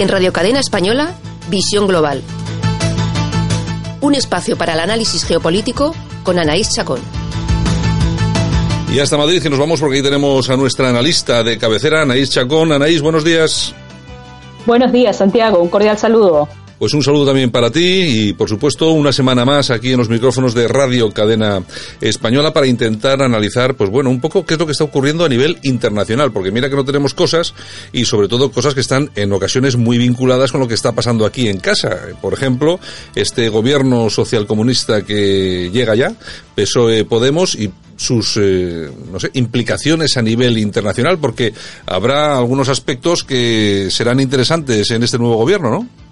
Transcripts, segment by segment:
En Radio Cadena Española, Visión Global. Un espacio para el análisis geopolítico con Anaís Chacón. Y hasta Madrid, que nos vamos porque ahí tenemos a nuestra analista de cabecera, Anaís Chacón. Anaís, buenos días. Buenos días, Santiago. Un cordial saludo. Pues un saludo también para ti y, por supuesto, una semana más aquí en los micrófonos de Radio Cadena Española para intentar analizar, pues bueno, un poco qué es lo que está ocurriendo a nivel internacional, porque mira que no tenemos cosas y, sobre todo, cosas que están en ocasiones muy vinculadas con lo que está pasando aquí en casa. Por ejemplo, este gobierno socialcomunista que llega ya, PSOE Podemos y sus eh, no sé, implicaciones a nivel internacional, porque habrá algunos aspectos que serán interesantes en este nuevo gobierno, ¿no?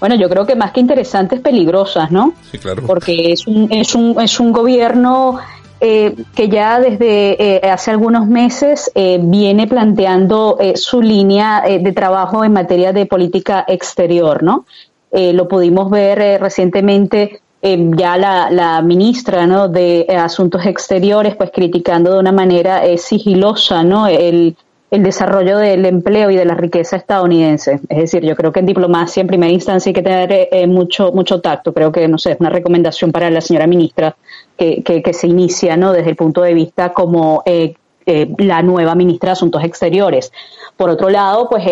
Bueno, yo creo que más que interesantes, peligrosas, ¿no? Sí, claro. Porque es un, es un, es un gobierno eh, que ya desde eh, hace algunos meses eh, viene planteando su línea de trabajo en materia de política exterior, ¿no? lo pudimos ver recientemente ya la, la, ministra ¿no? de Asuntos Exteriores pues criticando de una manera sigilosa ¿no? el, el desarrollo del empleo y de la riqueza estadounidense. Es decir, yo creo que en diplomacia en primera instancia hay que tener eh, mucho mucho tacto. Creo que, no sé, es una recomendación para la señora ministra que, que, se inicia ¿no? desde el punto de vista como eh, eh, la nueva ministra de Asuntos Exteriores. Por otro lado, pues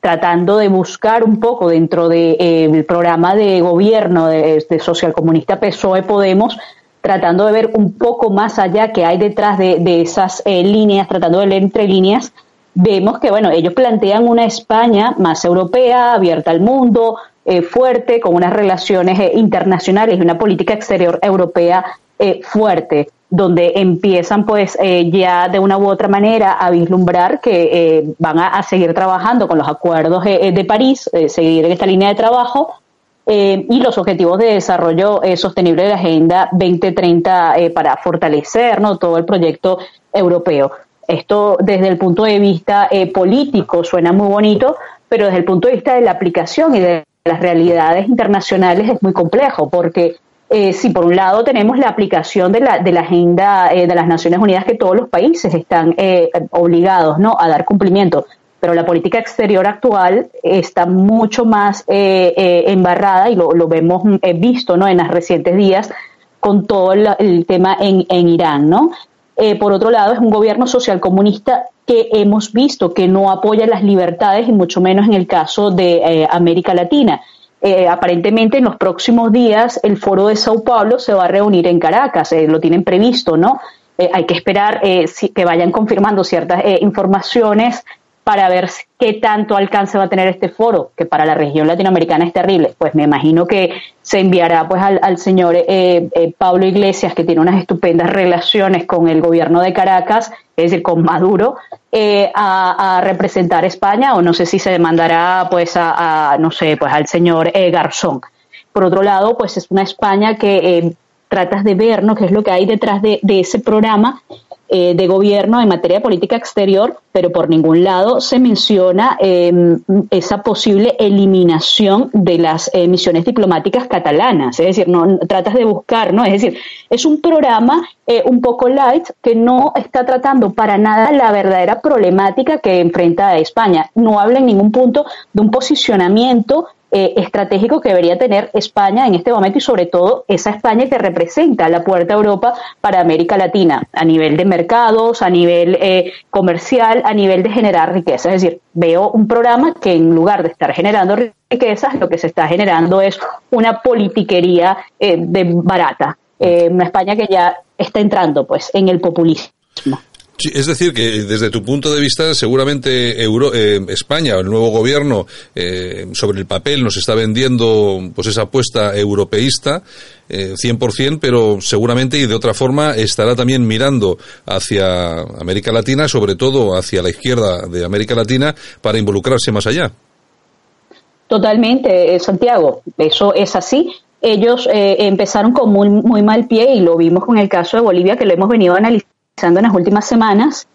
tratando de buscar un poco dentro del programa de gobierno de, de socialcomunista PSOE Podemos, tratando de ver un poco más allá que hay detrás de, de esas líneas, tratando de leer entre líneas vemos que, bueno, ellos plantean una España más europea, abierta al mundo, eh, fuerte, con unas relaciones eh, internacionales y una política exterior europea eh, fuerte, donde empiezan pues ya de una u otra manera a vislumbrar que van a, seguir trabajando con los acuerdos de París, seguir en esta línea de trabajo y los objetivos de desarrollo sostenible de la Agenda 2030 para fortalecer ¿no? todo el proyecto europeo. Esto desde el punto de vista eh, político suena muy bonito, pero desde el punto de vista de la aplicación y de las realidades internacionales es muy complejo, porque eh, si por un lado tenemos la aplicación de la, de la agenda eh, de las Naciones Unidas que todos los países están obligados ¿no? a dar cumplimiento, pero la política exterior actual está mucho más embarrada y lo, lo vemos visto ¿no? en los recientes días con todo el tema en, en Irán, ¿no? Eh, por otro lado, es un gobierno social comunista que hemos visto que no apoya las libertades y mucho menos en el caso de eh, América Latina. Eh, aparentemente en los próximos días el foro de Sao Paulo se va a reunir en Caracas, lo tienen previsto, ¿no? hay que esperar que vayan confirmando ciertas informaciones para ver qué tanto alcance va a tener este foro, que para la región latinoamericana es terrible. Pues me imagino que se enviará pues al, señor eh, eh, Pablo Iglesias, que tiene unas estupendas relaciones con el gobierno de Caracas, es decir, con Maduro, eh, a, representar España, o no sé si se demandará pues a, no sé, pues al señor Garzón. Por otro lado, pues es una España que tratas de ver, ¿no? qué es lo que hay detrás de, de ese programa eh, de gobierno en materia de política exterior, pero por ningún lado se menciona em, esa posible eliminación de las emisiones misiones diplomáticas catalanas. Es decir, no tratas de buscar, ¿no? Es decir, es un programa eh, un poco light que no está tratando para nada la verdadera problemática que enfrenta España. No habla en ningún punto de un posicionamiento eh, estratégico que debería tener España en este momento y sobre todo esa España que representa la puerta a Europa para América Latina a nivel de mercados, a nivel eh, comercial, a nivel de generar riqueza. Es decir, veo un programa que en lugar de estar generando riquezas, lo que se está generando es una politiquería eh, de barata. una España que ya está entrando pues en el populismo. Es decir, que desde tu punto de vista, seguramente Euro, eh, España, el nuevo gobierno, eh, sobre el papel nos está vendiendo pues esa apuesta europeísta, eh, 100%, pero seguramente y de otra forma estará también mirando hacia América Latina, sobre todo hacia la izquierda de América Latina, para involucrarse más allá. Totalmente, eh, Santiago, eso es así. Ellos eh, empezaron con muy, muy mal pie y lo vimos con el caso de Bolivia, que lo hemos venido analizando en las últimas semanas,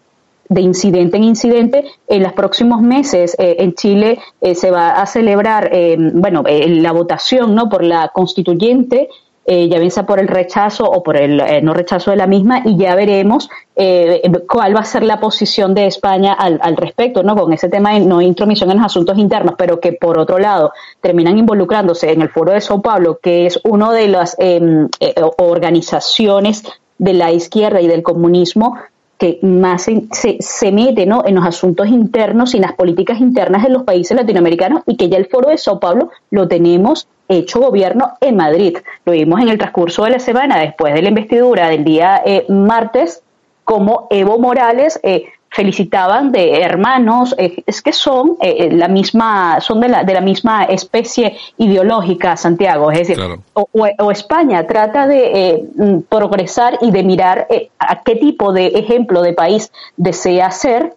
de incidente en incidente. En los próximos meses eh, en Chile eh, se va a celebrar, eh, bueno, la votación, ¿no? Por la constituyente eh, ya bien sea por el rechazo o por el eh, no rechazo de la misma, y ya veremos eh, cuál va a ser la posición de España al, al, respecto, ¿no? Con ese tema de no intromisión en los asuntos internos, pero que por otro lado terminan involucrándose en el Foro de Sao Paulo, que es una de las em, organizaciones de la izquierda y del comunismo que más se, se, mete ¿no? en los asuntos internos y en las políticas internas de los países latinoamericanos y que ya el foro de Sao Paulo lo tenemos hecho gobierno en Madrid. Lo vimos en el transcurso de la semana después de la investidura del día eh, martes, como Evo Morales eh, felicitaban de hermanos, eh, es que son eh, la misma, son de la, de la misma especie ideológica, Santiago, es decir, o, España trata de eh, mm, progresar y de mirar a qué tipo de ejemplo de país desea ser,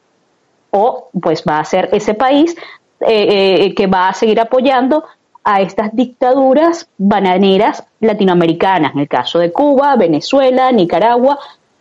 o pues va a ser ese país que va a seguir apoyando a estas dictaduras bananeras latinoamericanas, en el caso de Cuba, Venezuela, Nicaragua,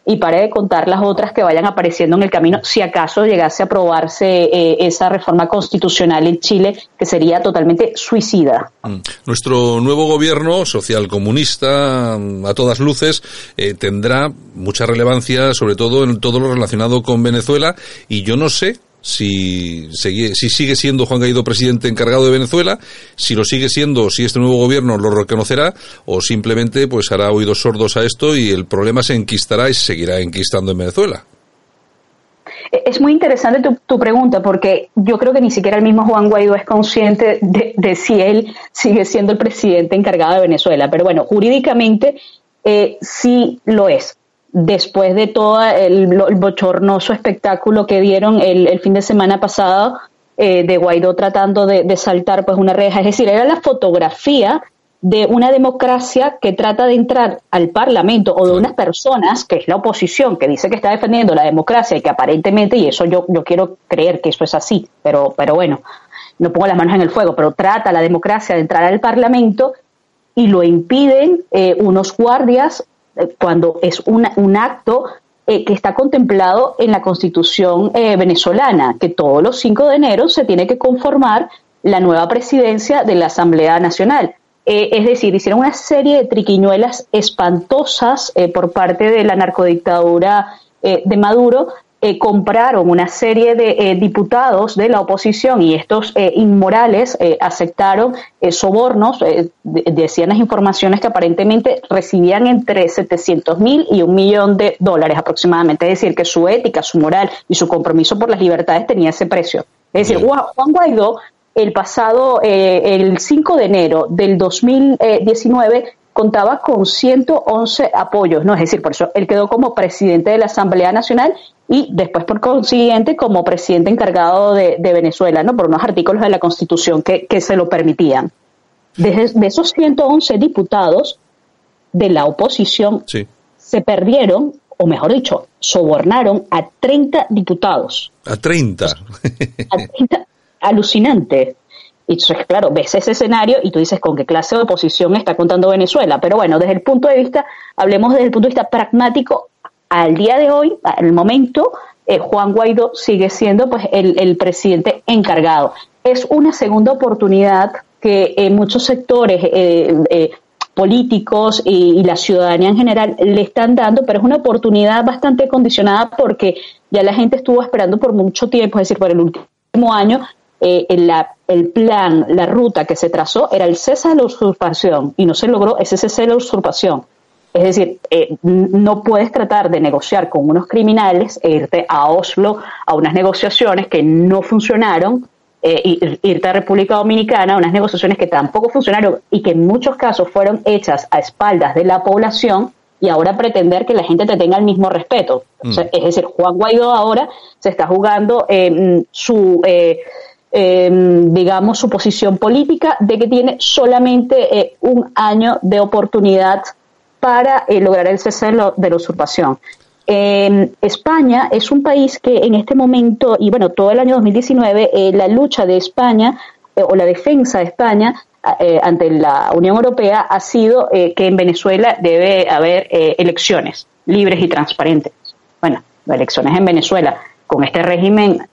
y para de contar las otras que vayan apareciendo en el camino, si acaso llegase a aprobarse eh, esa reforma constitucional en Chile, que sería totalmente suicida. Mm. Nuestro nuevo gobierno social comunista, mm, a todas luces, eh, tendrá mucha relevancia, sobre todo en todo lo relacionado con Venezuela, y yo no sé si, si sigue siendo Juan Guaidó presidente encargado de Venezuela, si lo sigue siendo, si este nuevo gobierno lo reconocerá, o simplemente pues hará oídos sordos a esto y el problema se enquistará y se seguirá enquistando en Venezuela. Es muy interesante tu, pregunta porque yo creo que ni siquiera el mismo Juan Guaidó es consciente de, si él sigue siendo el presidente encargado de Venezuela. Pero bueno, jurídicamente eh, sí lo es después de todo el, bochornoso espectáculo que dieron el, fin de semana pasado eh, de Guaidó tratando de, saltar pues una reja. Es decir, era la fotografía de una democracia que trata de entrar al Parlamento o de unas personas, que es la oposición, que dice que está defendiendo la democracia y que aparentemente, y eso yo, yo quiero creer que eso es así, pero, pero bueno, no pongo las manos en el fuego, pero trata la democracia de entrar al Parlamento y lo impiden eh, unos guardias cuando es un acto eh, que está contemplado en la Constitución eh, venezolana, que todos los 5 de enero se tiene que conformar la nueva presidencia de la Asamblea Nacional. Eh, es decir, hicieron una serie de triquiñuelas espantosas por parte de la narcodictadura de Maduro eh, compraron una serie de eh, diputados de la oposición y estos eh, inmorales aceptaron sobornos, decían las informaciones que aparentemente recibían entre 700 mil y un millón de dólares aproximadamente, es decir, que su ética, su moral y su compromiso por las libertades tenía ese precio. Es decir, Juan Guaidó el pasado, el 5 de enero del 2019 contaba con 111 apoyos, ¿no? Es decir, por eso él quedó como presidente de la Asamblea Nacional y después, por consiguiente, como presidente encargado de, Venezuela, ¿no? Por unos artículos de la Constitución que, se lo permitían. De, esos 111 diputados de la oposición, se perdieron, o mejor dicho, sobornaron a 30 diputados. ¿A 30? a 30 alucinante. Y entonces, claro, ves ese escenario y tú dices con qué clase de oposición está contando Venezuela. Pero bueno, desde el punto de vista, hablemos desde el punto de vista pragmático, al día de hoy, al momento, eh, Juan Guaidó sigue siendo pues el, presidente encargado. Es una segunda oportunidad que en muchos sectores eh, eh, políticos y, la ciudadanía en general le están dando, pero es una oportunidad bastante condicionada porque ya la gente estuvo esperando por mucho tiempo, es decir, por el último año, eh, el plan, la ruta que se trazó era el cese de la usurpación y no se logró ese cese de la usurpación. Es decir, eh, no puedes tratar de negociar con unos criminales e irte a Oslo a unas negociaciones que no funcionaron, eh, irte a República Dominicana a unas negociaciones que tampoco funcionaron y que en muchos casos fueron hechas a espaldas de la población y ahora pretender que la gente te tenga el mismo respeto. Mm. es decir, Juan Guaidó ahora se está jugando eh, su Em, digamos, su posición política de que tiene solamente eh, un año de oportunidad para eh, lograr el cese de, la usurpación. Em, España es un país que en este momento, y bueno, todo el año 2019, eh, la lucha de España o la defensa de España ante la Unión Europea ha sido que en Venezuela debe haber elecciones libres y transparentes. Bueno, elecciones en Venezuela con este régimen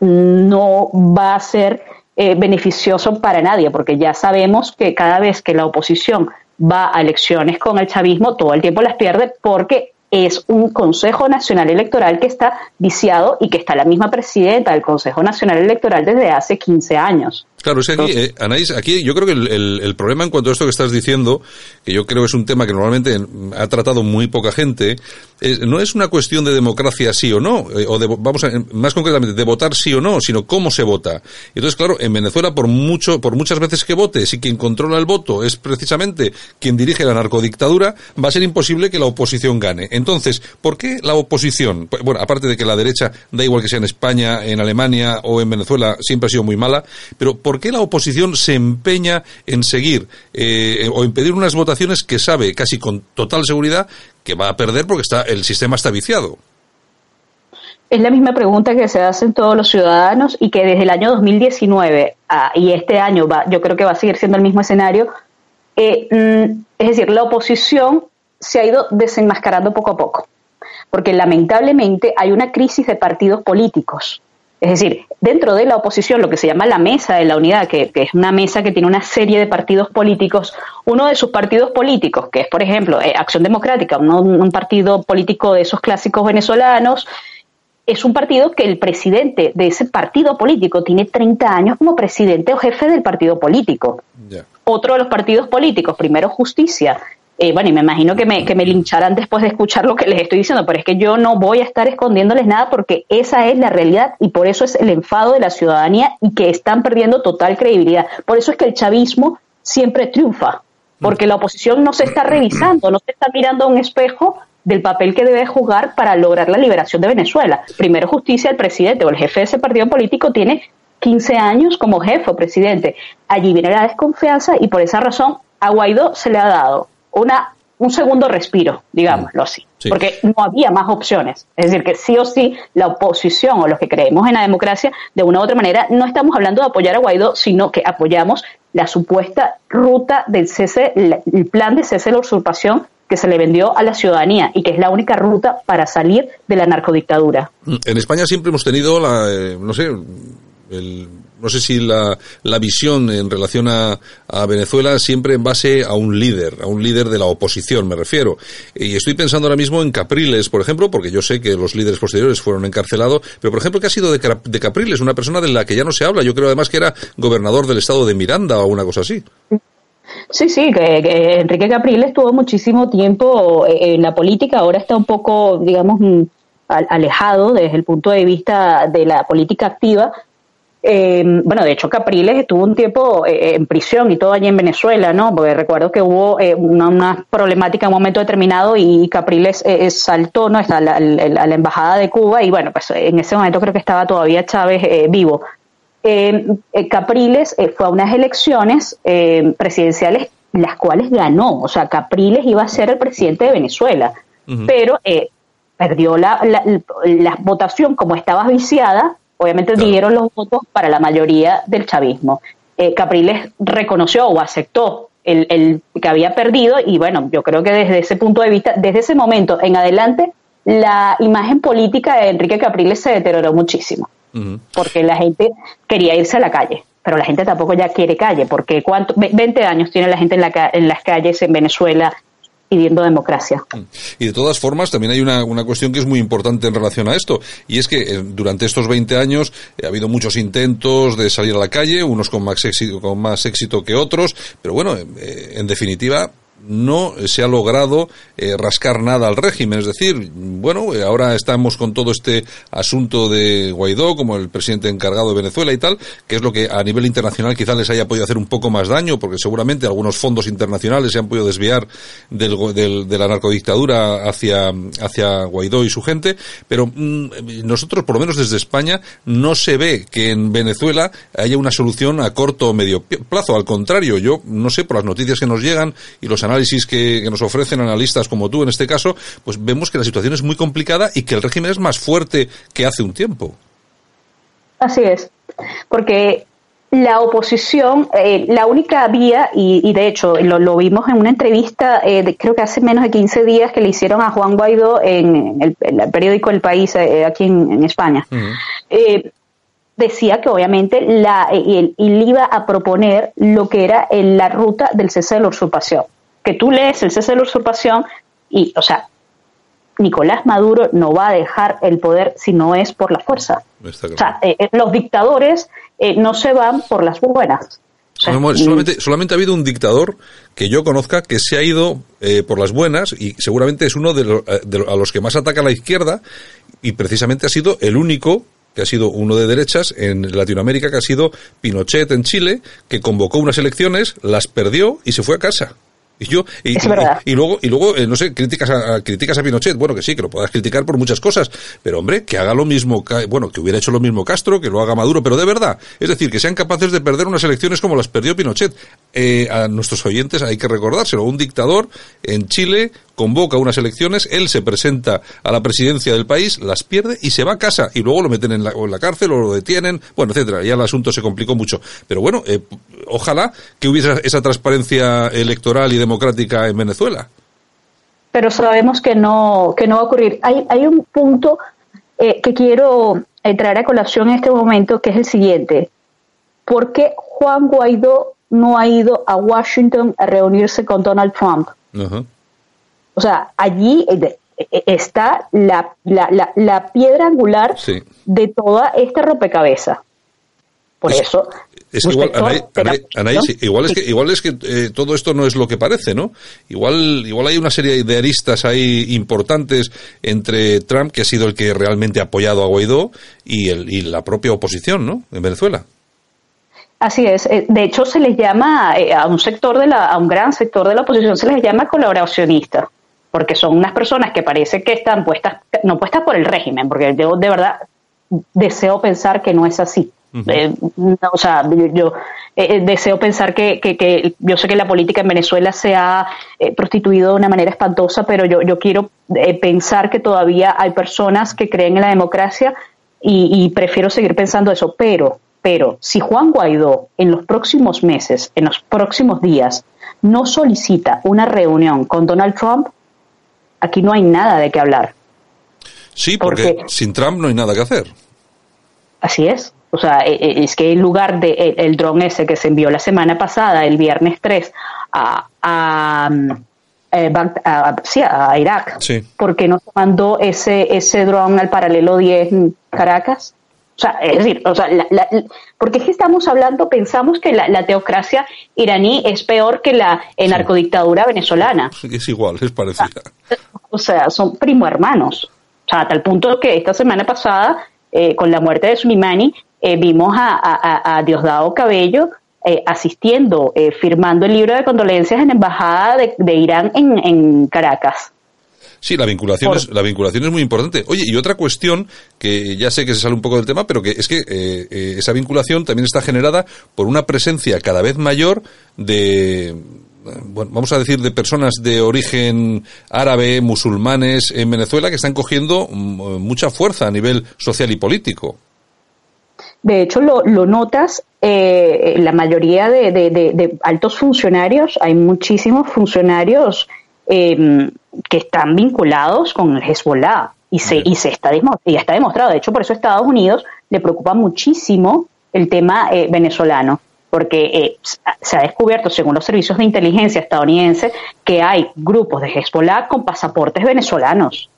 no va a ser eh, beneficioso para nadie, porque ya sabemos que cada vez que la oposición va a elecciones con el chavismo, todo el tiempo las pierde porque es un Consejo Nacional Electoral que está viciado y que está la misma presidenta del Consejo Nacional Electoral desde hace 15 años. Claro, es que aquí, eh, Anaís, aquí yo creo que el, problema en cuanto a esto que estás diciendo, que yo creo es un tema que normalmente ha tratado muy poca gente, no es una cuestión de democracia sí o no, eh, o de, vamos a, más concretamente, de votar sí o no, sino cómo se vota. Entonces, claro, en Venezuela, por mucho, por muchas veces que vote, si quien controla el voto es precisamente quien dirige la narcodictadura, va a ser imposible que la oposición gane. Entonces, ¿por qué la oposición? Pues, bueno, aparte de que la derecha, da igual que sea en España, en Alemania o en Venezuela, siempre ha sido muy mala, pero ¿por qué la oposición se empeña en seguir eh, o impedir unas votaciones que sabe casi con total seguridad que va a perder porque está el sistema está viciado? Es la misma pregunta que se hacen todos los ciudadanos y que desde el año 2019 y este año va, yo creo que va a seguir siendo el mismo escenario. Eh, mm, es decir, la oposición se ha ido desenmascarando poco a poco, porque lamentablemente hay una crisis de partidos políticos. Es decir, dentro de la oposición, lo que se llama la mesa de la unidad, que, es una mesa que tiene una serie de partidos políticos, uno de sus partidos políticos, que es, por ejemplo, eh, Acción Democrática, un partido político de esos clásicos venezolanos, es un partido que el presidente de ese partido político tiene 30 años como presidente o jefe del partido político. Otro de los partidos políticos, primero Justicia, eh, bueno, y me imagino que me, que me lincharán después de escuchar lo que les estoy diciendo, pero es que yo no voy a estar escondiéndoles nada porque esa es la realidad y por eso es el enfado de la ciudadanía y que están perdiendo total credibilidad. Por eso es que el chavismo siempre triunfa, porque la oposición no se está revisando, no se está mirando a un espejo del papel que debe jugar para lograr la liberación de Venezuela. Primero justicia, el presidente o el jefe de ese partido político tiene 15 años como jefe o presidente. Allí viene la desconfianza y por esa razón a Guaidó se le ha dado una, un segundo respiro, digámoslo así, porque no había más opciones. Es decir, que sí o sí la oposición o los que creemos en la democracia, de una u otra manera, no estamos hablando de apoyar a Guaidó, sino que apoyamos la supuesta ruta del cese, el plan de cese de la usurpación que se le vendió a la ciudadanía y que es la única ruta para salir de la narcodictadura. En España siempre hemos tenido la, eh, no sé, el no sé si la, la visión en relación a, a, Venezuela siempre en base a un líder, a un líder de la oposición, me refiero. Y estoy pensando ahora mismo en Capriles, por ejemplo, porque yo sé que los líderes posteriores fueron encarcelados, pero por ejemplo, ¿qué ha sido de, Capriles? Una persona de la que ya no se habla. Yo creo además que era gobernador del estado de Miranda o una cosa así. Sí, sí, que, Enrique Capriles estuvo muchísimo tiempo eh, en la política, ahora está un poco, digamos, mm, alejado desde el punto de vista de la política activa, eh, bueno, de hecho Capriles estuvo un tiempo eh, en prisión y todo allí en Venezuela, ¿no? Porque recuerdo que hubo eh, una, problemática en un momento determinado y Capriles eh, saltó ¿no? a la, la, embajada de Cuba y bueno, pues en ese momento creo que estaba todavía Chávez vivo. Capriles fue a unas elecciones presidenciales las cuales ganó, o sea, Capriles iba a ser el presidente de Venezuela, pero perdió la, la votación como estaba viciada Obviamente dieron los votos para la mayoría del chavismo. Eh, Capriles reconoció o aceptó el, que había perdido y bueno, yo creo que desde ese punto de vista, desde ese momento en adelante, la imagen política de Enrique Capriles se deterioró muchísimo, porque la gente quería irse a la calle, pero la gente tampoco ya quiere calle, porque ¿cuánto? 20 años tiene la gente en, la, en las calles en Venezuela democracia. Y de todas formas, también hay una, una, cuestión que es muy importante en relación a esto, y es que eh, durante estos 20 años eh, ha habido muchos intentos de salir a la calle, unos con más éxito, con más éxito que otros, pero bueno, eh, en definitiva, no se ha logrado eh, rascar nada al régimen. Es decir, bueno, eh, ahora estamos con todo este asunto de Guaidó como el presidente encargado de Venezuela y tal, que es lo que a nivel internacional quizás les haya podido hacer un poco más daño, porque seguramente algunos fondos internacionales se han podido desviar del, de la narcodictadura hacia, hacia Guaidó y su gente, pero mm, nosotros, por lo menos desde España, no se ve que en Venezuela haya una solución a corto o medio plazo. Al contrario, yo no sé, por las noticias que nos llegan y los análisis que, nos ofrecen analistas como tú en este caso, pues vemos que la situación es muy complicada y que el régimen es más fuerte que hace un tiempo. Así es, porque la oposición, eh, la única vía, y, de hecho lo, vimos en una entrevista, eh, creo que hace menos de 15 días que le hicieron a Juan Guaidó en el, periódico El País, eh, aquí en, España. decía que obviamente la, él, iba a proponer lo que era la ruta del cese de la usurpación. Que tú lees el cese de la usurpación y, o sea, Nicolás Maduro no va a dejar el poder si no es por la fuerza. O sea, eh, eh, los dictadores eh, no se van por las buenas. solamente, solamente ha habido un dictador que yo conozca que se ha ido por las buenas y seguramente es uno de, a los que más ataca la izquierda y precisamente ha sido el único que ha sido uno de derechas en Latinoamérica, que ha sido Pinochet en Chile, que convocó unas elecciones, las perdió y se fue a casa. Y yo, y, y, luego, y luego eh, no sé, críticas a, críticas a Pinochet. Bueno, que sí, que lo puedas criticar por muchas cosas. Pero hombre, que haga lo mismo, bueno, que hubiera hecho lo mismo Castro, que lo haga Maduro, pero de verdad. Es decir, que sean capaces de perder unas elecciones como las perdió Pinochet. Eh, a nuestros oyentes hay que recordárselo. Un dictador en Chile convoca unas elecciones, él se presenta a la presidencia del país, las pierde y se va a casa y luego lo meten en la, en la cárcel o lo detienen, bueno, etcétera. Ya el asunto se complicó mucho. Pero bueno, eh, ojalá que hubiese esa transparencia electoral y democrática en Venezuela. Pero sabemos que no, que no va a ocurrir. Hay, hay un punto eh, que quiero traer a colación en este momento, que es el siguiente. ¿Por qué Juan Guaidó no ha ido a Washington a reunirse con Donald Trump? O sea, allí eh, eh, está la, la, la, piedra angular de toda esta rompecabezas. Por eso. Es que igual, igual es que, igual es que eh, todo esto no es lo que parece, ¿no? Igual, igual hay una serie de aristas ahí importantes entre Trump, que ha sido el que realmente ha apoyado a Guaidó, y, el, y la propia oposición, ¿no? En Venezuela. Así es. De hecho, se les llama a un sector de la, a un gran sector de la oposición se les llama colaboracionista porque son unas personas que parece que están puestas, no puestas por el régimen, porque yo de verdad deseo pensar que no es así. Eh, o sea, yo, eh, eh, deseo pensar que, que, yo sé que la política en Venezuela se ha prostituido de una manera espantosa, pero yo, yo quiero pensar que todavía hay personas que creen en la democracia y, y prefiero seguir pensando eso. Pero, pero, si Juan Guaidó en los próximos meses, en los próximos días, no solicita una reunión con Donald Trump, aquí no hay nada de qué hablar. Sí, porque, sin Trump no hay nada que hacer. Así es. O sea, e, e, es que en lugar de el, dron ese que se envió la semana pasada, el viernes 3, a, a, eh, a, Irak, ¿por qué no se mandó ese, ese dron al paralelo 10 en Caracas? O sea, es decir, o sea, porque es que estamos hablando, pensamos que la, teocracia iraní es peor que la narcodictadura venezolana. Es igual, es parecida. O sea, son primo hermanos. O sea, a tal punto que esta semana pasada, eh, con la muerte de Soleimani, eh, vimos a, Diosdado Cabello eh, asistiendo, firmando el libro de condolencias en la Embajada de, Irán en, en Caracas. Sí, la vinculación, es, la vinculación es muy importante. Oye, y otra cuestión que ya sé que se sale un poco del tema, pero que es que eh, eh, esa vinculación también está generada por una presencia cada vez mayor de, bueno, vamos a decir, de personas de origen árabe, musulmanes en Venezuela que están cogiendo mm, mucha fuerza a nivel social y político. De hecho, lo, notas, eh, la mayoría de, de, altos funcionarios, hay muchísimos funcionarios eh, que están vinculados con el Hezbollah y se, y se está, y está demostrado. De hecho, por eso a Estados Unidos le preocupa muchísimo el tema eh, venezolano, porque eh, se ha descubierto, según los servicios de inteligencia estadounidenses, que hay grupos de Hezbollah con pasaportes venezolanos.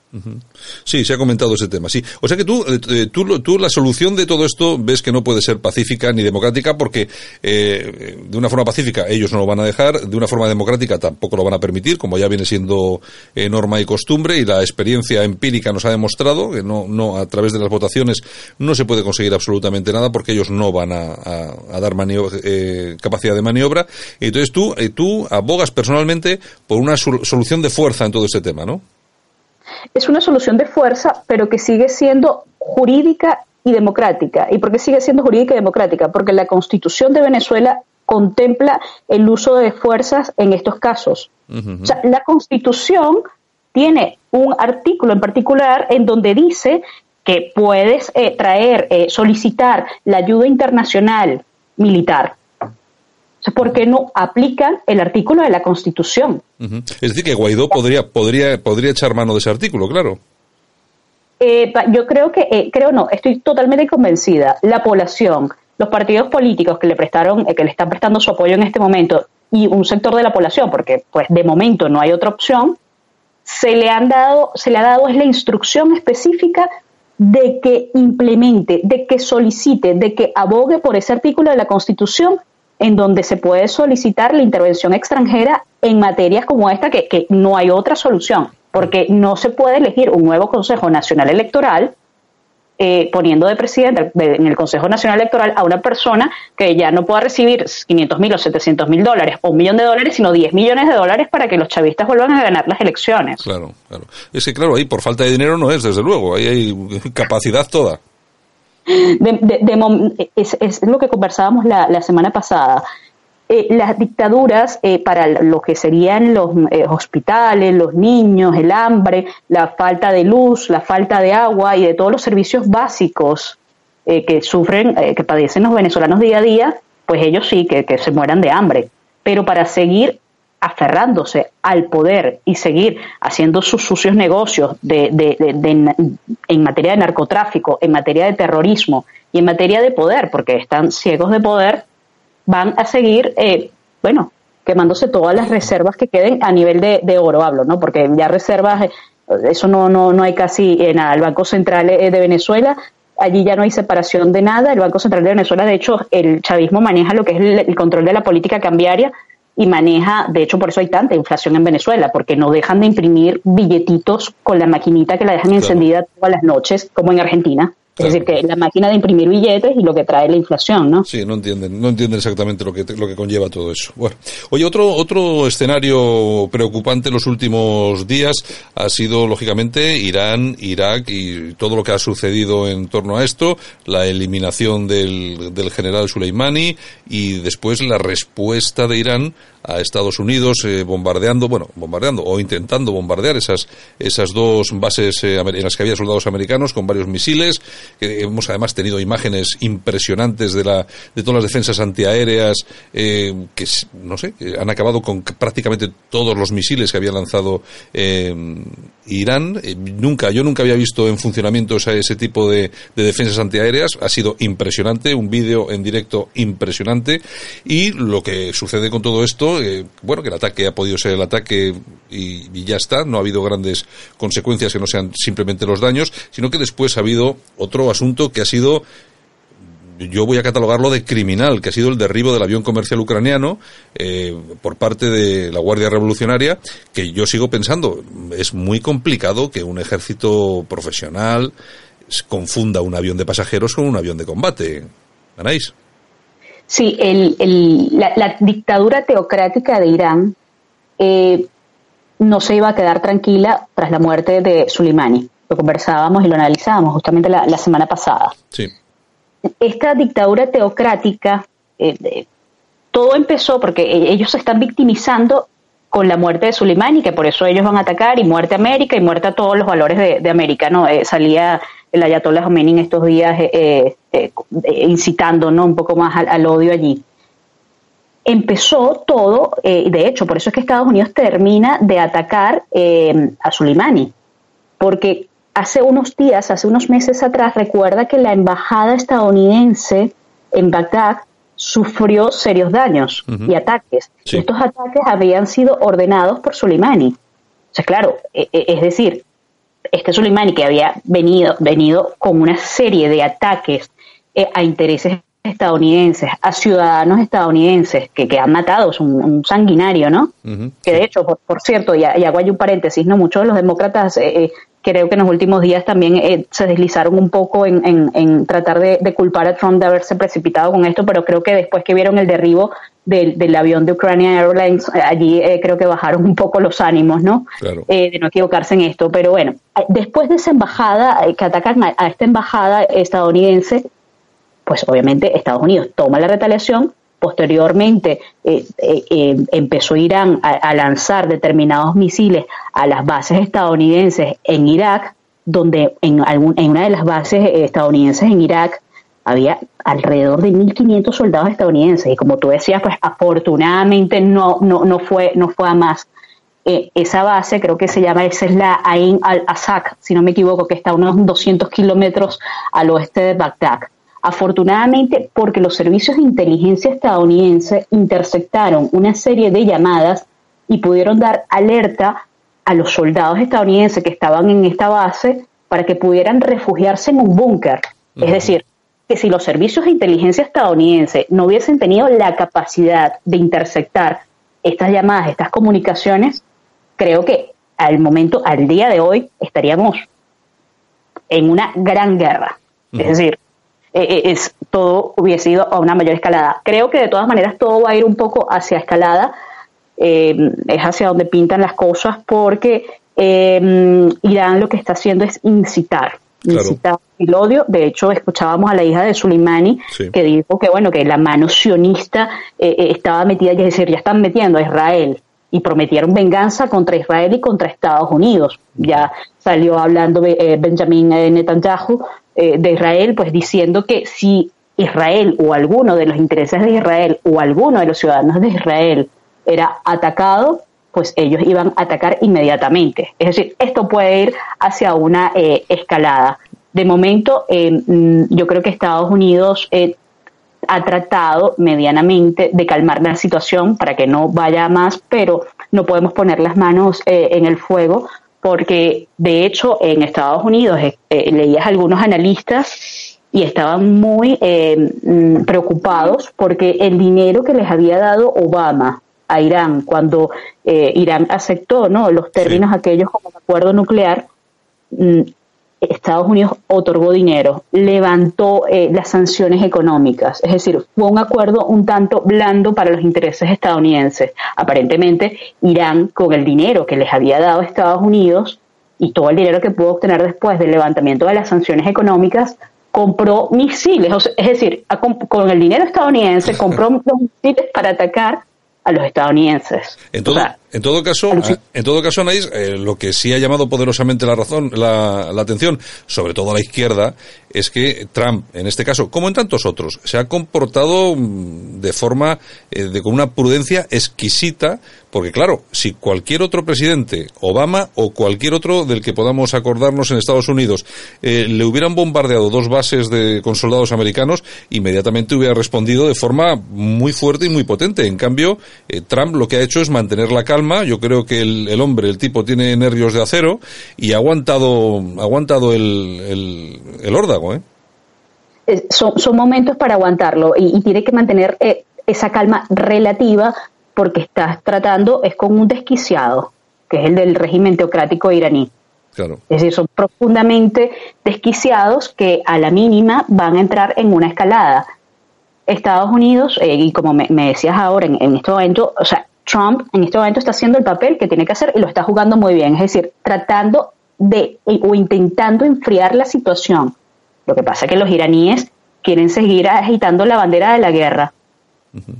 Sí, se ha comentado ese tema, sí. O sea que tú, eh, tú, tú, la solución de todo esto ves que no puede ser pacífica ni democrática porque eh, de una forma pacífica ellos no lo van a dejar, de una forma democrática tampoco lo van a permitir, como ya viene siendo eh, norma y costumbre y la experiencia empírica nos ha demostrado que no, no a través de las votaciones no se puede conseguir absolutamente nada porque ellos no van a, a, dar capacidad de maniobra. Entonces tú, tú abogas personalmente por una solución de fuerza en todo este tema, ¿no? Es una solución de fuerza, pero que sigue siendo jurídica y democrática. ¿Y por qué sigue siendo jurídica y democrática? Porque la Constitución de Venezuela contempla el uso de fuerzas en estos casos. O sea, la Constitución tiene un artículo en particular en donde dice que puedes eh, traer, eh, solicitar la ayuda internacional militar ¿por qué no aplican el artículo de la Constitución? Es decir, que Guaidó podría, podría, podría echar mano de ese artículo, claro. Eh, yo creo que, eh, creo no, estoy totalmente convencida. La población, los partidos políticos que le prestaron, que le están prestando su apoyo en este momento y un sector de la población, porque pues de momento no hay otra opción, se le han dado, se le ha dado es la instrucción específica de que implemente, de que solicite, de que abogue por ese artículo de la Constitución en donde se puede solicitar la intervención extranjera en materias como esta, que, que no hay otra solución, porque no se puede elegir un nuevo Consejo Nacional Electoral eh, poniendo de presidente en el Consejo Nacional Electoral a una persona que ya no pueda recibir 500 mil o 700 mil dólares o un millón de dólares, sino 10 millones de dólares para que los chavistas vuelvan a ganar las elecciones. Claro, claro. Es que, claro, ahí por falta de dinero no es, desde luego, ahí hay capacidad toda. Es, lo que conversábamos la semana pasada. Eh, las dictaduras eh, para lo que serían los eh, hospitales, los niños, el hambre, la falta de luz, la falta de agua y de todos los servicios básicos que sufren, que padecen los venezolanos día a día, pues ellos sí, que, se mueran de hambre. Pero para seguir aferrándose al poder y seguir haciendo sus sucios negocios en materia de narcotráfico, en materia de terrorismo y en materia de poder, porque están ciegos de poder, van a seguir, eh, bueno, quemándose todas las reservas que queden a nivel de, oro, hablo, ¿no? Porque ya reservas, eh, eso no, no, no hay casi nada. El Banco Central eh, de Venezuela, allí ya no hay separación de nada. El Banco Central de Venezuela, de hecho, el chavismo maneja lo que es el, control de la política cambiaria y maneja, de hecho por eso hay tanta inflación en Venezuela, porque no dejan de imprimir billetitos con la maquinita que la dejan encendida todas las noches, como en Argentina. Es decir, que la máquina de imprimir billetes y lo que trae la inflación, ¿no? Sí, no entienden, no entienden exactamente lo que, lo que conlleva todo eso. Bueno, oye, otro, otro escenario preocupante en los últimos días ha sido, lógicamente, Irán, Irak y todo lo que ha sucedido en torno a esto, la eliminación del, del general Soleimani y después la respuesta de Irán a Estados Unidos eh, bombardeando, bueno, bombardeando o intentando bombardear esas, esas dos bases eh, en las que había soldados americanos con varios misiles. Que hemos además tenido imágenes impresionantes de, la, de todas las defensas antiaéreas eh, que, no sé, han acabado con prácticamente todos los misiles que había lanzado Irán. nunca, yo nunca había visto en funcionamiento ese, ese tipo de, de defensas antiaéreas. Ha sido impresionante, un vídeo en directo impresionante. Y lo que sucede con todo esto eh, bueno, que el ataque ha podido ser el ataque y, ya está, no ha habido grandes consecuencias que no sean simplemente los daños, sino que después ha habido otro asunto que ha sido yo voy a catalogarlo de criminal, que ha sido el derribo del avión comercial ucraniano eh, por parte de la Guardia Revolucionaria, que yo sigo pensando, es muy complicado que un ejército profesional confunda un avión de pasajeros con un avión de combate. ¿Ganáis? Sí, el, la, dictadura teocrática de Irán eh, no se iba a quedar tranquila tras la muerte de Soleimani. Lo conversábamos y lo analizábamos justamente la, semana pasada. Sí. Esta dictadura teocrática, eh, todo empezó porque e, ellos se están victimizando con la muerte de Soleimani, que por eso ellos van a atacar, y muerte a América, y muerte a todos los valores de, América, ¿no? Eh, salía el Ayatollah Khomeini en estos días eh, incitando ¿no? un poco más al, odio allí. Empezó todo, de hecho, por eso es que Estados Unidos termina de atacar a Soleimani, porque hace unos días, hace unos meses atrás, recuerda que la embajada estadounidense en Bagdad sufrió serios daños y ataques. Estos ataques habían sido ordenados por Soleimani. O sea, claro, e, e, es decir, este Soleimani que había venido, venido con una serie de ataques eh, a intereses estadounidenses, a ciudadanos estadounidenses que, que han matado, es un, sanguinario, ¿no? que de hecho, por, cierto, y, hago ahí un paréntesis, ¿no? Muchos de los demócratas eh, eh, creo que en los últimos días también se deslizaron un poco en, en, tratar de, de, culpar a Trump de haberse precipitado con esto, pero creo que después que vieron el derribo del, avión de Ucrania Airlines, eh, allí eh, creo que bajaron un poco los ánimos, ¿no? Eh, de no equivocarse en esto. Pero bueno, después de esa embajada, que atacan a, esta embajada estadounidense, pues obviamente Estados Unidos toma la retaliación. Posteriormente empezó Irán a, lanzar determinados misiles a las bases estadounidenses en Irak, donde en, algún, en una de las bases estadounidenses en Irak había alrededor de 1.500 soldados estadounidenses y como tú decías, pues afortunadamente no, no, no, fue, no fue a más. eh, esa base, creo que se llama, esa es la Ain al-Azak, si no me equivoco, que está a unos 200 kilómetros al oeste de Bagdad. Afortunadamente, porque los servicios de inteligencia estadounidense interceptaron una serie de llamadas y pudieron dar alerta a los soldados estadounidenses que estaban en esta base para que pudieran refugiarse en un búnker. Es decir, que si los servicios de inteligencia estadounidense no hubiesen tenido la capacidad de interceptar estas llamadas, estas comunicaciones, creo que al momento, al día de hoy, estaríamos en una gran guerra. Es decir, eh, eh, es, todo hubiese ido a una mayor escalada. Creo que de todas maneras todo va a ir un poco hacia escalada, eh, es hacia donde pintan las cosas, porque Irán lo que está haciendo es incitar, incitar el odio. De hecho, escuchábamos a la hija de Soleimani que dijo que bueno que la mano sionista estaba metida, es decir, ya están metiendo a Israel y prometieron venganza contra Israel y contra Estados Unidos. Ya salió hablando eh, Benjamin eh, Netanyahu eh, de Israel, pues diciendo que si Israel o alguno de los intereses de Israel o alguno de los ciudadanos de Israel era atacado, pues ellos iban a atacar inmediatamente. Es decir, esto puede ir hacia una escalada. De momento, mm, yo creo que Estados Unidos ha tratado medianamente de calmar la situación para que no vaya más, pero no podemos poner las manos eh, en el fuego porque de hecho en Estados Unidos eh, eh, leías algunos analistas y estaban muy mm, preocupados porque el dinero que les había dado Obama a Irán cuando Irán aceptó no los términos aquellos como acuerdo nuclear mm, Estados Unidos otorgó dinero, levantó eh, las sanciones económicas, es decir, fue un acuerdo un tanto blando para los intereses estadounidenses. Aparentemente, Irán, con el dinero que les había dado Estados Unidos y todo el dinero que pudo obtener después del levantamiento de las sanciones económicas, compró misiles, es decir, con el dinero estadounidense compró misiles para atacar a los estadounidenses. En todo, en todo caso, en todo caso, Anaís, eh, lo que sí ha llamado poderosamente la razón, la, atención, sobre todo a la izquierda, es que Trump, en este caso, como en tantos otros, se ha comportado mm, de forma, eh, de con una prudencia exquisita, porque claro, si cualquier otro presidente, Obama o cualquier otro del que podamos acordarnos en Estados Unidos, eh, le hubieran bombardeado dos bases de, con soldados americanos, inmediatamente hubiera respondido de forma muy fuerte y muy potente. En cambio, Trump lo que ha hecho es mantener la calma yo creo que el, hombre, el tipo, tiene nervios de acero y ha aguantado, aguantado el, el, órdago, ¿eh? ¿eh? Son, son, momentos para aguantarlo y, tiene que mantener eh, esa calma relativa porque estás tratando es con un desquiciado, que es el del régimen teocrático iraní. Claro. Es decir, son profundamente desquiciados que a la mínima van a entrar en una escalada. Estados Unidos, eh, y como me, decías ahora en, en este momento, o sea, Trump en este momento está haciendo el papel que tiene que hacer y lo está jugando muy bien, es decir, tratando de o intentando enfriar la situación. Lo que pasa es que los iraníes quieren seguir agitando la bandera de la guerra.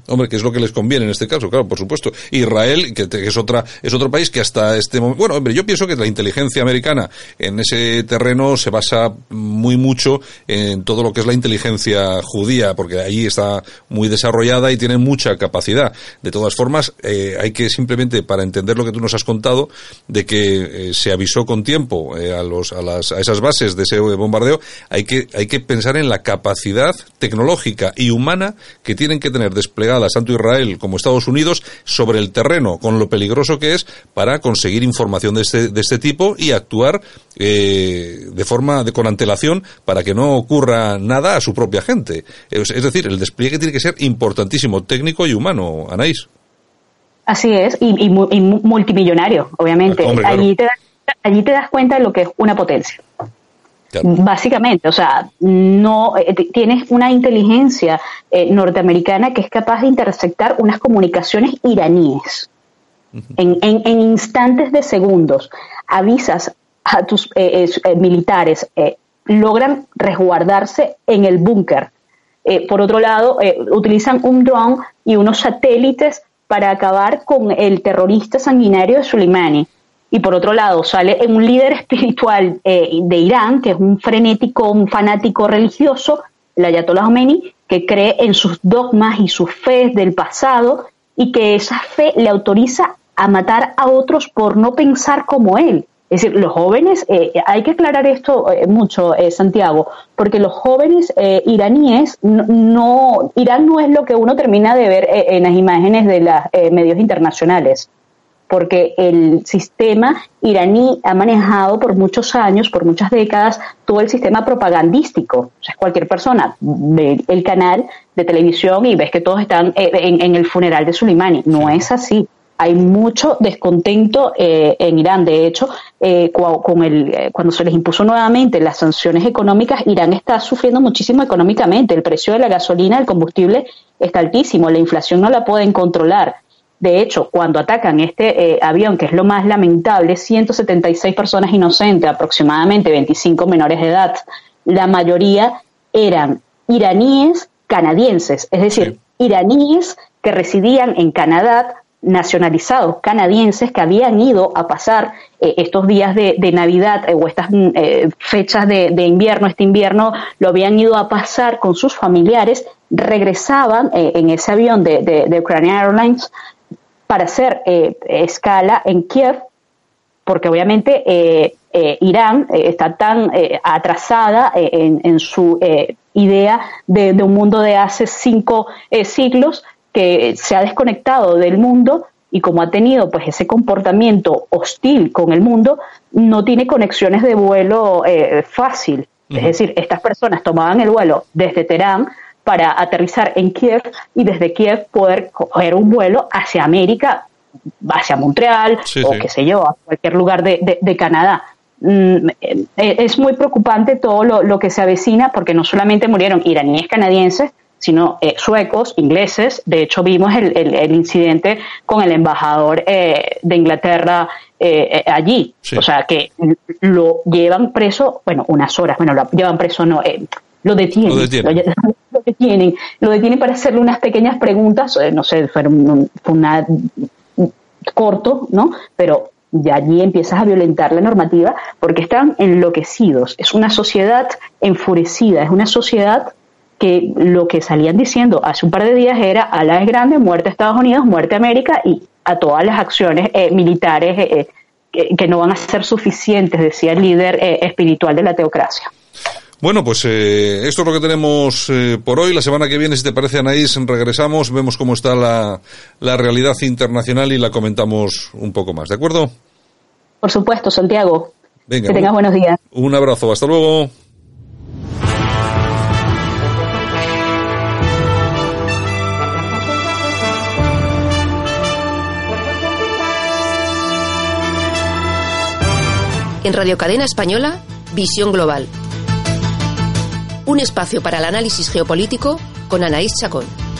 Hombre, que es lo que les conviene en este caso, claro, por supuesto. Israel, que, es otra, es otro país que hasta este momento, bueno, hombre, yo pienso que la inteligencia americana en ese terreno se basa muy mucho en todo lo que es la inteligencia judía, porque ahí está muy desarrollada y tiene mucha capacidad. De todas formas, eh, hay que simplemente, para entender lo que tú nos has contado, de que eh, se avisó con tiempo eh, a los, a las, a esas bases de ese bombardeo, hay que, hay que pensar en la capacidad tecnológica y humana que tienen que tener desplegadas tanto Israel como Estados Unidos sobre el terreno, con lo peligroso que es para conseguir información de este, de este tipo y actuar eh, de forma de con antelación para que no ocurra nada a su propia gente. Es, decir, el despliegue tiene que ser importantísimo, técnico y humano, Anaís. Así es, y, multimillonario, obviamente. allí, te allí te das cuenta de lo que es una potencia. Básicamente, o sea, no eh, tienes una inteligencia eh, norteamericana que es capaz de interceptar unas comunicaciones iraníes en, en, instantes de segundos. Avisas a tus eh, militares, logran resguardarse en el búnker. por otro lado, utilizan un dron y unos satélites para acabar con el terrorista sanguinario de Soleimani. Y por otro lado, sale un líder espiritual eh, de Irán, que es un frenético, un fanático religioso, el Ayatollah Khomeini, que cree en sus dogmas y sus fe del pasado y que esa fe le autoriza a matar a otros por no pensar como él. Es decir, los jóvenes, eh, hay que aclarar esto eh, mucho, eh, Santiago, porque los jóvenes iraníes, no, Irán no es lo que uno termina de ver en las imágenes de los medios internacionales, porque el sistema iraní ha manejado por muchos años, por muchas décadas, todo el sistema propagandístico. O sea, cualquier persona ve el canal de televisión y ves que todos están en, en el funeral de Soleimani. No es así hay mucho descontento eh, en Irán. De hecho, eh, con el, eh, cuando se les impuso nuevamente las sanciones económicas, Irán está sufriendo muchísimo económicamente. El precio de la gasolina, el combustible está altísimo, la inflación no la pueden controlar. De hecho, cuando atacan este avión, que es lo más lamentable, 176 personas inocentes, aproximadamente 25 menores de edad, la mayoría eran iraníes canadienses, es decir, iraníes que residían en Canadá nacionalizados canadienses que habían ido a pasar eh, estos días de, Navidad eh, o estas mm, eh, fechas de, invierno, este invierno, lo habían ido a pasar con sus familiares, regresaban en ese avión de, de, Ukrainian Airlines para hacer escala en Kiev, porque obviamente Irán está tan atrasada en, en, su idea de, un mundo de hace cinco siglos que se ha desconectado del mundo y como ha tenido pues ese comportamiento hostil con el mundo, no tiene conexiones de vuelo eh, fácil. Es decir, estas personas tomaban el vuelo desde Teherán para aterrizar en Kiev y desde Kiev poder coger un vuelo hacia América, hacia Montreal o qué sé yo, a cualquier lugar de, de, Canadá. Mm, eh, es muy preocupante todo lo, lo, que se avecina porque no solamente murieron iraníes canadienses, sino eh, suecos, ingleses. De hecho, vimos el, el, incidente con el embajador eh, de Inglaterra eh, allí. O sea, que lo llevan preso, bueno, unas horas, bueno, lo llevan preso, no, lo detienen. Lo detienen. Lo, detienen. para hacerle unas pequeñas preguntas, no sé, fue, un, una corto, ¿no? Pero ya allí empiezas a violentar la normativa porque están enloquecidos. Es una sociedad enfurecida, es una sociedad que lo que salían diciendo hace un par de días era a la es grande, muerte a Estados Unidos, muerte a América y a todas las acciones eh, militares eh, eh, que, no van a ser suficientes, decía el líder espiritual de la teocracia. Bueno, pues esto es lo que tenemos por hoy. La semana que viene, si te parece, Anaís, regresamos, vemos cómo está la, la realidad internacional y la comentamos un poco más. ¿De acuerdo? Por supuesto, Santiago. Venga, que tengas buenos días. Un abrazo, hasta luego. En Radio Cadena Española, Visión Global. Un espacio para el análisis geopolítico con Anaís Chacón.